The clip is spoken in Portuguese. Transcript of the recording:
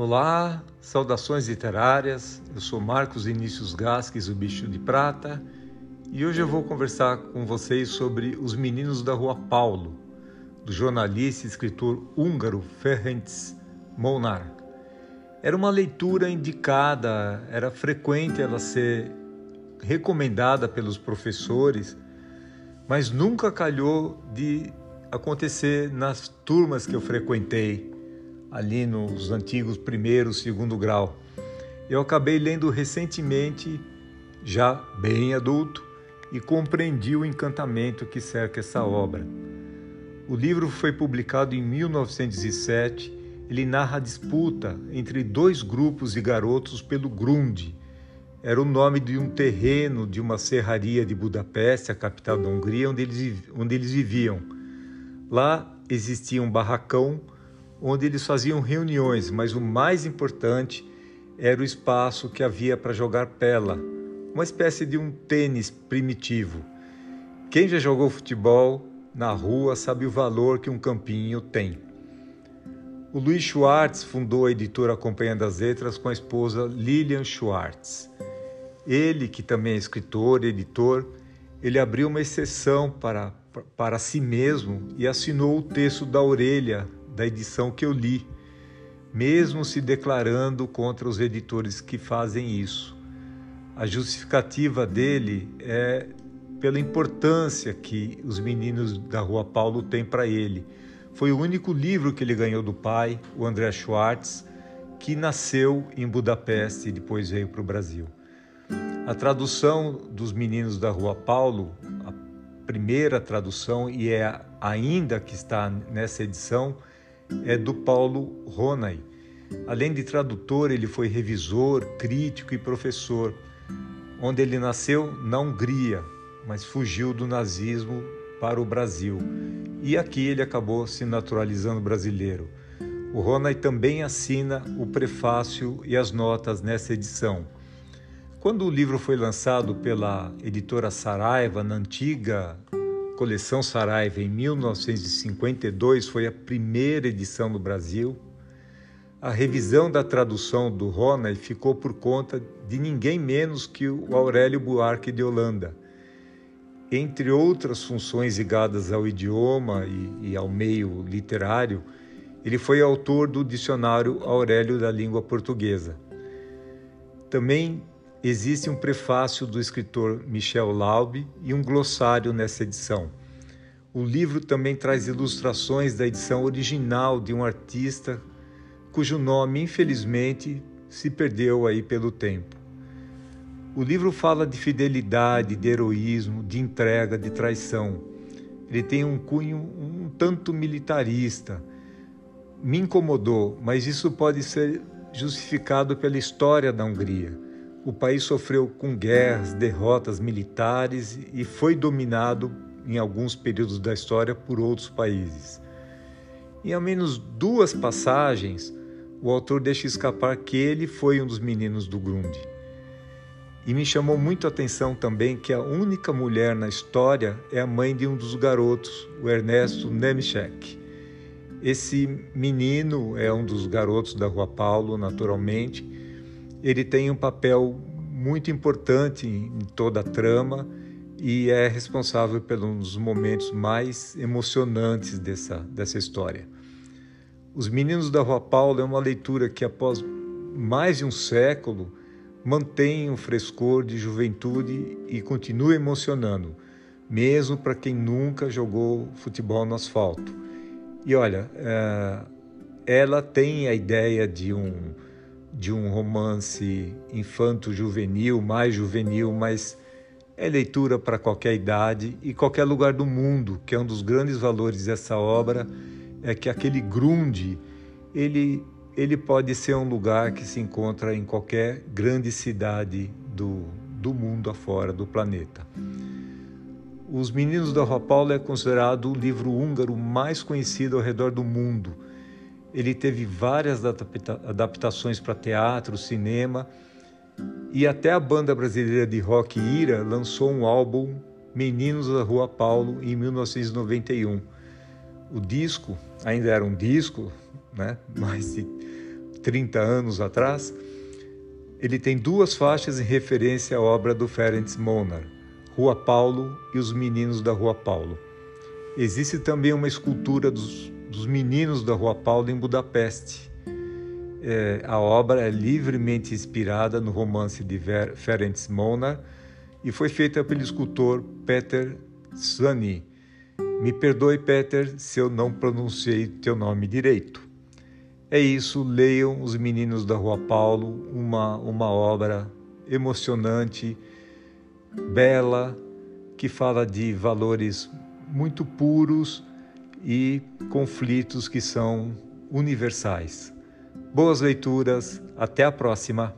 Olá, saudações literárias. Eu sou Marcos Vinícius Gasques, o Bicho de Prata, e hoje eu vou conversar com vocês sobre Os Meninos da Rua Paulo, do jornalista e escritor húngaro Ferenc Molnar. Era uma leitura indicada, era frequente ela ser recomendada pelos professores, mas nunca calhou de acontecer nas turmas que eu frequentei ali nos antigos primeiro, segundo grau. Eu acabei lendo recentemente, já bem adulto, e compreendi o encantamento que cerca essa obra. O livro foi publicado em 1907. Ele narra a disputa entre dois grupos de garotos pelo Grunde. Era o nome de um terreno de uma serraria de Budapeste, a capital da Hungria, onde eles, onde eles viviam. Lá existia um barracão onde eles faziam reuniões, mas o mais importante era o espaço que havia para jogar pela, uma espécie de um tênis primitivo. Quem já jogou futebol na rua sabe o valor que um campinho tem. O Luiz Schwartz fundou a editora Companhia das Letras com a esposa Lilian Schwartz. Ele, que também é escritor e editor, ele abriu uma exceção para, para si mesmo e assinou o texto da orelha da edição que eu li, mesmo se declarando contra os editores que fazem isso. A justificativa dele é pela importância que os meninos da Rua Paulo têm para ele. Foi o único livro que ele ganhou do pai, o André Schwartz, que nasceu em Budapeste e depois veio para o Brasil. A tradução dos Meninos da Rua Paulo, a primeira tradução, e é ainda que está nessa edição, é do Paulo Ronay. Além de tradutor, ele foi revisor, crítico e professor, onde ele nasceu na Hungria, mas fugiu do nazismo para o Brasil. E aqui ele acabou se naturalizando brasileiro. O Ronay também assina o prefácio e as notas nessa edição. Quando o livro foi lançado pela editora Saraiva, na antiga coleção Saraiva em 1952 foi a primeira edição no Brasil. A revisão da tradução do Ronay ficou por conta de ninguém menos que o Aurélio Buarque de Holanda. Entre outras funções ligadas ao idioma e, e ao meio literário, ele foi autor do Dicionário Aurélio da Língua Portuguesa. Também existe um prefácio do escritor Michel Laube e um glossário nessa edição. O livro também traz ilustrações da edição original de um artista cujo nome, infelizmente, se perdeu aí pelo tempo. O livro fala de fidelidade, de heroísmo, de entrega, de traição. Ele tem um cunho um tanto militarista. Me incomodou, mas isso pode ser justificado pela história da Hungria o país sofreu com guerras, derrotas militares e foi dominado em alguns períodos da história por outros países. Em ao menos duas passagens, o autor deixa escapar que ele foi um dos meninos do Grunde. E me chamou muito a atenção também que a única mulher na história é a mãe de um dos garotos, o Ernesto Nemchek. Esse menino é um dos garotos da Rua Paulo, naturalmente, ele tem um papel muito importante em toda a trama e é responsável pelos momentos mais emocionantes dessa, dessa história. Os Meninos da Rua Paula é uma leitura que, após mais de um século, mantém um frescor de juventude e continua emocionando, mesmo para quem nunca jogou futebol no asfalto. E olha, eh, ela tem a ideia de um de um romance infanto-juvenil, mais juvenil, mas é leitura para qualquer idade e qualquer lugar do mundo, que é um dos grandes valores dessa obra, é que aquele Grunde, ele, ele pode ser um lugar que se encontra em qualquer grande cidade do, do mundo afora, do planeta. Os Meninos da Rua Paula é considerado o livro húngaro mais conhecido ao redor do mundo ele teve várias adaptações para teatro, cinema e até a banda brasileira de rock Ira lançou um álbum Meninos da Rua Paulo em 1991. O disco ainda era um disco, né? Mas 30 anos atrás, ele tem duas faixas em referência à obra do Ferenc Monar, Rua Paulo e os Meninos da Rua Paulo. Existe também uma escultura dos, dos Meninos da Rua Paulo em Budapeste. É, a obra é livremente inspirada no romance de Ver, Ferenc Monar e foi feita pelo escultor Peter Sani. Me perdoe, Peter, se eu não pronunciei teu nome direito. É isso, leiam Os Meninos da Rua Paulo, uma, uma obra emocionante, bela, que fala de valores muito puros e conflitos que são universais. Boas leituras, até a próxima!